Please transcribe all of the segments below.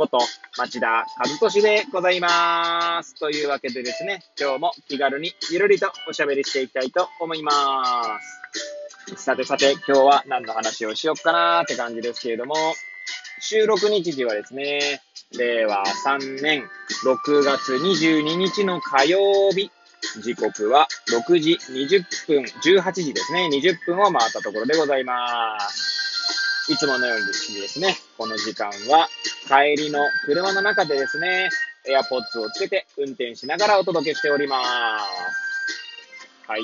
こと町田和俊でございます。というわけでですね、今日も気軽にゆるりとおしゃべりしていきたいと思います。さてさて、今日は何の話をしよっかなーって感じですけれども、収録日時はですね、令和3年6月22日の火曜日、時刻は6時20分、18時ですね、20分を回ったところでございます。いつものようにですね、この時間は帰りの車の中でですね、AirPods をつけて運転しながらお届けしております。はい。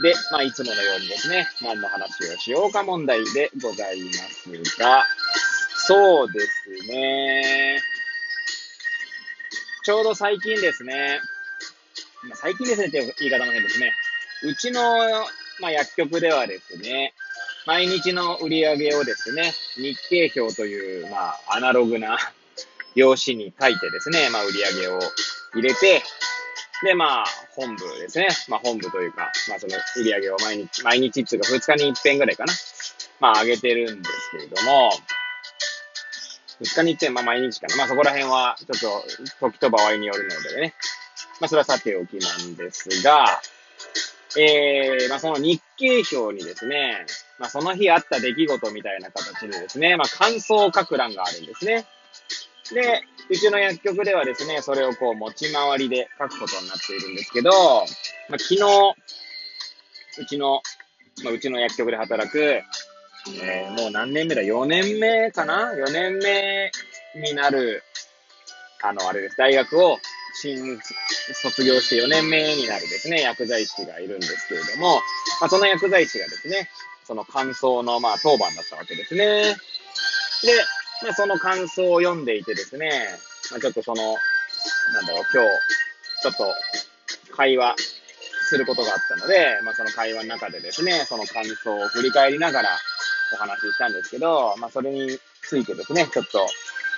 で、まあ、いつものようにですね、何の話をしようか問題でございますが、そうですね。ちょうど最近ですね、最近ですねって言い方も変ですね。うちの、まあ、薬局ではですね、毎日の売り上げをですね、日経表という、まあ、アナログな 用紙に書いてですね、まあ、売り上げを入れて、で、まあ、本部ですね。まあ、本部というか、まあ、その売り上げを毎日、毎日っていうか、2日に1遍ぐらいかな。まあ、上げてるんですけれども、2日に1点、まあ毎日かな。まあそこら辺は、ちょっと、時と場合によるのでね。まあそれはさておきなんですが、えー、まあその日経表にですね、まあその日あった出来事みたいな形でですね、まあ感想を書く欄があるんですね。で、うちの薬局ではですね、それをこう持ち回りで書くことになっているんですけど、まあ昨日、うちの、まあうちの薬局で働く、えー、もう何年目だ ?4 年目かな ?4 年目になる、あの、あれです。大学を新卒業して4年目になるですね、薬剤師がいるんですけれども、まあ、その薬剤師がですね、その感想の、まあ、当番だったわけですね。で、まあ、その感想を読んでいてですね、まあ、ちょっとその、なんだろう、今日、ちょっと会話することがあったので、まあ、その会話の中でですね、その感想を振り返りながら、お話ししたんですけど、まあ、それについてですね、ちょっと、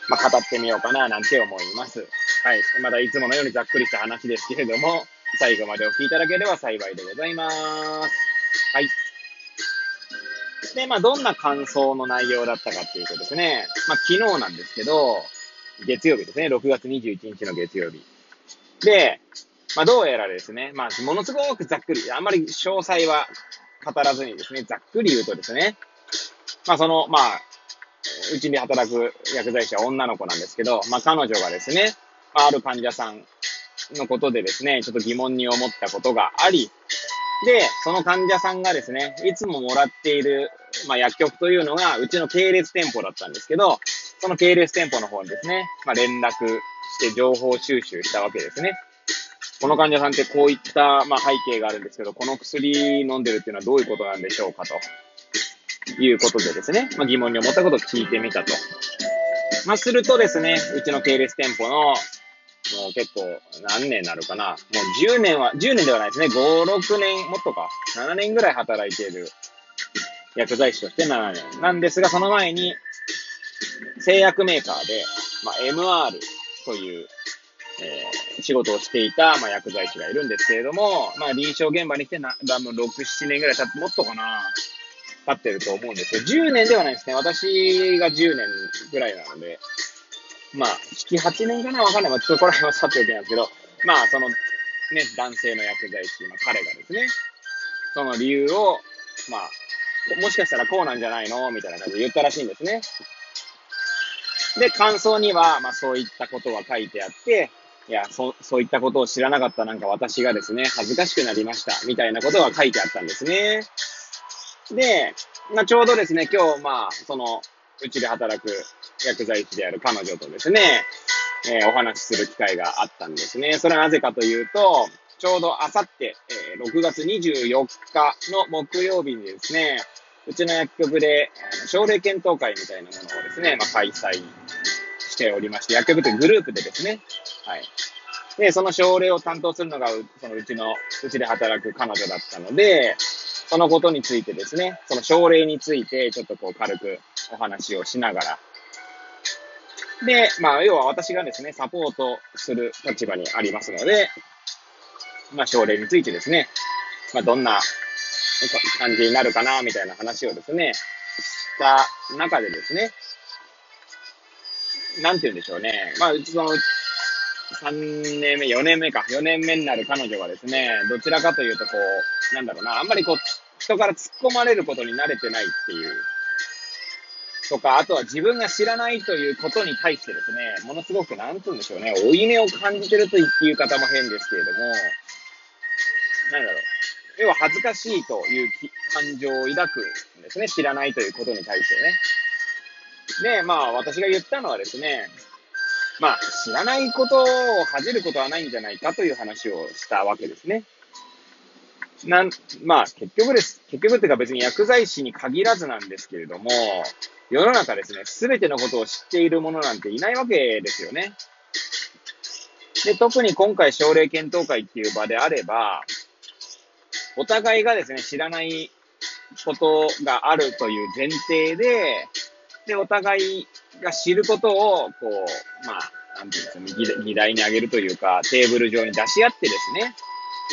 まあ、語ってみようかな、なんて思います。はい。まだいつものようにざっくりした話ですけれども、最後までお聞きいただければ幸いでございます。はい。で、まあ、どんな感想の内容だったかっていうとですね、まあ、昨日なんですけど、月曜日ですね、6月21日の月曜日。で、まあ、どうやらですね、まあ、ものすごくざっくり、あんまり詳細は語らずにですね、ざっくり言うとですね、まあその、まあ、うちで働く薬剤師は女の子なんですけど、まあ彼女がですね、まあ、ある患者さんのことでですね、ちょっと疑問に思ったことがあり、で、その患者さんがですね、いつももらっている、まあ、薬局というのが、うちの系列店舗だったんですけど、その系列店舗の方にですね、まあ、連絡して情報収集したわけですね。この患者さんってこういった、まあ、背景があるんですけど、この薬飲んでるっていうのはどういうことなんでしょうかと。いうことでですね、まあ、疑問に思ったことを聞いてみたと。まあ、するとですね、うちの系列店舗の、もう結構何年なるかな。もう10年は、10年ではないですね。5、6年、もっとか。7年ぐらい働いている薬剤師として7年。なんですが、その前に、製薬メーカーで、まあ、MR という、えー、仕事をしていた、まあ、薬剤師がいるんですけれども、まあ、臨床現場に来てな、だもう6、7年ぐらい経って、もっとかな。経ってると思うんですけど、10年ではないですね。私が10年ぐらいなので、まあ、7、8年かなわかんない。まあ、そこら辺はさておきなんですけど、まあ、その、ね、男性の薬剤師、まあ、彼がですね、その理由を、まあ、もしかしたらこうなんじゃないのみたいな感じで言ったらしいんですね。で、感想には、まあ、そういったことが書いてあって、いや、そ、そういったことを知らなかったなんか私がですね、恥ずかしくなりました、みたいなことが書いてあったんですね。で、まあ、ちょうどですね、今日、まあ、その、うちで働く薬剤師である彼女とですね、えー、お話しする機会があったんですね。それはなぜかというと、ちょうどあさって、え、6月24日の木曜日にですね、うちの薬局で、症例検討会みたいなものをですね、まあ、開催しておりまして、薬局というグループでですね、はい。で、その症例を担当するのが、そのうちの、うちで働く彼女だったので、そのことについてですね、その症例について、ちょっとこう軽くお話をしながら、で、まあ、要は私がですね、サポートする立場にありますので、まあ、症例についてですね、まあ、どんな感じになるかな、みたいな話をですね、した中でですね、なんて言うんでしょうね。まあ、その、3年目、4年目か、4年目になる彼女はですね、どちらかというとこう、なんだろうな、あんまりこう、人から突っ込まれることに慣れてないっていう、とか、あとは自分が知らないということに対してですね、ものすごく、なんて言うんでしょうね、負い目を感じてると言っていう方も変ですけれども、なんだろう、要は恥ずかしいという感情を抱くんですね、知らないということに対してね。で、まあ、私が言ったのはですね、まあ、知らないことを恥じることはないんじゃないかという話をしたわけですね。なん、まあ、結局です。結局っていうか別に薬剤師に限らずなんですけれども、世の中ですね、すべてのことを知っている者なんていないわけですよね。で、特に今回症例検討会っていう場であれば、お互いがですね、知らないことがあるという前提で、で、お互いが知ることを、こう、まあ、なんていうんですか、議題にあげるというか、テーブル上に出し合ってですね、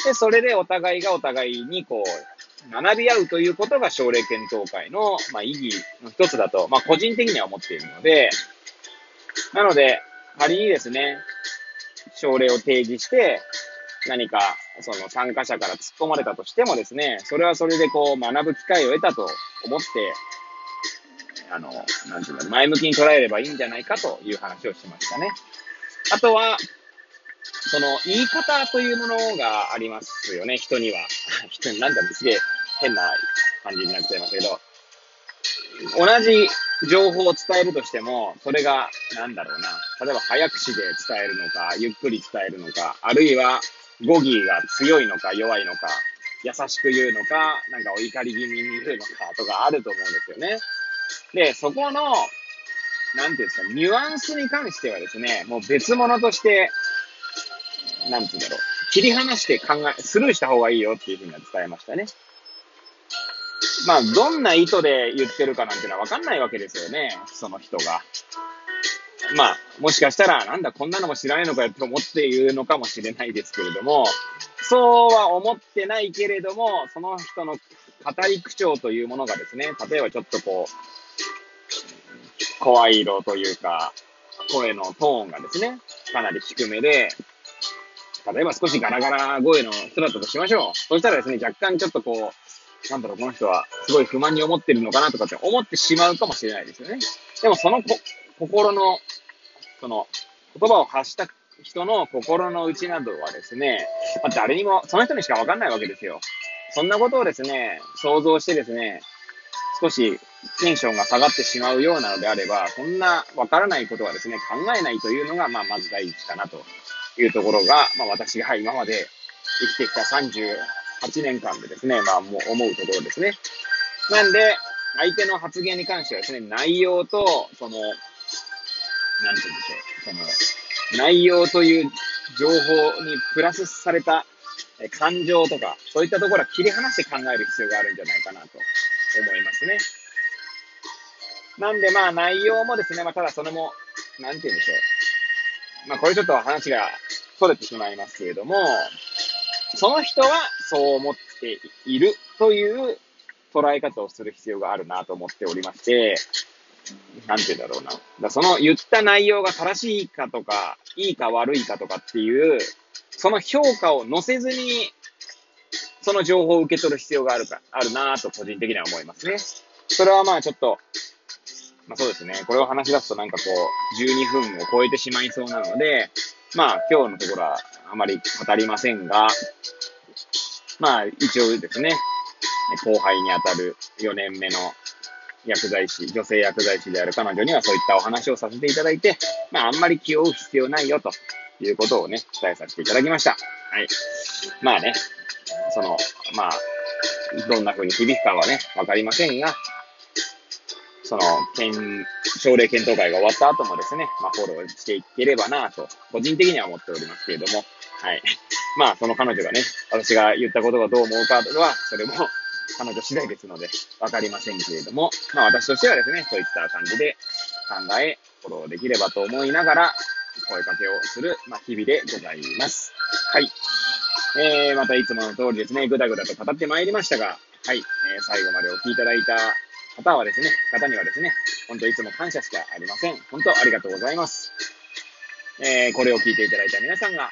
で、それでお互いがお互いに、こう、学び合うということが奨励検討会の、まあ、意義の一つだと、まあ、個人的には思っているので、なので、仮にですね、奨励を提示して、何か、その参加者から突っ込まれたとしてもですね、それはそれでこう学ぶ機会を得たと思って、あの、なんていうの、前向きに捉えればいいんじゃないかという話をしましたね。あとは、その言い方というものがありますよね、人には。人に、なんだろう、すげえ変な感じになっちゃいますけど、同じ情報を伝えるとしても、それが、なんだろうな、例えば早口で伝えるのか、ゆっくり伝えるのか、あるいは語義が強いのか弱いのか、優しく言うのか、なんかお怒り気味に言うのかとかあると思うんですよね。で、そこの、なんていうんですか、ニュアンスに関してはですね、もう別物として、なんていうんだろう、切り離して考え、スルーした方がいいよっていうふうに伝えましたね。まあ、どんな意図で言ってるかなんてのはわかんないわけですよね、その人が。まあ、もしかしたら、なんだ、こんなのも知らないのかよって思っているのかもしれないですけれども、そうは思ってないけれども、その人の語り口調というものがですね、例えばちょっとこう、声色というか、声のトーンがですね、かなり低めで、例えば少しガラガラ声の人だったとしましょう。そしたらですね、若干ちょっとこう、なんだろう、この人はすごい不満に思ってるのかなとかって思ってしまうかもしれないですよね。でもその心の、その、言葉を発した人の心の内などはですね、まあ、誰にも、その人にしかわかんないわけですよ。そんなことをですね、想像してですね、少しテンションが下がってしまうようなのであれば、そんなわからないことはですね、考えないというのが、まあ、まず第一かなというところが、まあ、私が今まで生きてきた38年間でですね、まあ、もう思うところですね。なんで、相手の発言に関してはですね、内容と、その、なんて言うんでしょう、その、内容という情報にプラスされた感情とか、そういったところは切り離して考える必要があるんじゃないかなと思いますね。なんでまあ内容もですね、まあただそれも、なんて言うんでしょう。まあこれちょっと話が逸れてしまいますけれども、その人はそう思っているという捉え方をする必要があるなと思っておりまして、なんて言うんだろうな。だその言った内容が正しいかとか、いいか悪いかとかっていう、その評価を載せずに、その情報を受け取る必要があるか、あるなと個人的には思いますね。それはまあちょっと、まあそうですね。これを話し出すとなんかこう、12分を超えてしまいそうなので、まあ今日のところはあまり語りませんが、まあ一応ですね、後輩にあたる4年目の薬剤師、女性薬剤師である彼女にはそういったお話をさせていただいて、まあ、あんまり気を負う必要ないよということをね、伝えさせていただきました。はい。まあね、その、まあ、どんな風に響くかはね、わかりませんが、その、検、症例検討会が終わった後もですね、まあ、フォローしていければなと、個人的には思っておりますけれども、はい。まあ、その彼女がね、私が言ったことがどう思うかは、それも彼女次第ですので、わかりませんけれども、まあ私としてはですね、そういった感じで考え、フォローできればと思いながら、声かけをする、まあ、日々でございます。はい。えー、またいつもの通りですね、ぐだぐだと語ってまいりましたが、はい、えー、最後までお聴きいただいた方はですね、方にはですね、本当いつも感謝しかありません。本当ありがとうございます。えー、これを聞いていただいた皆さんが、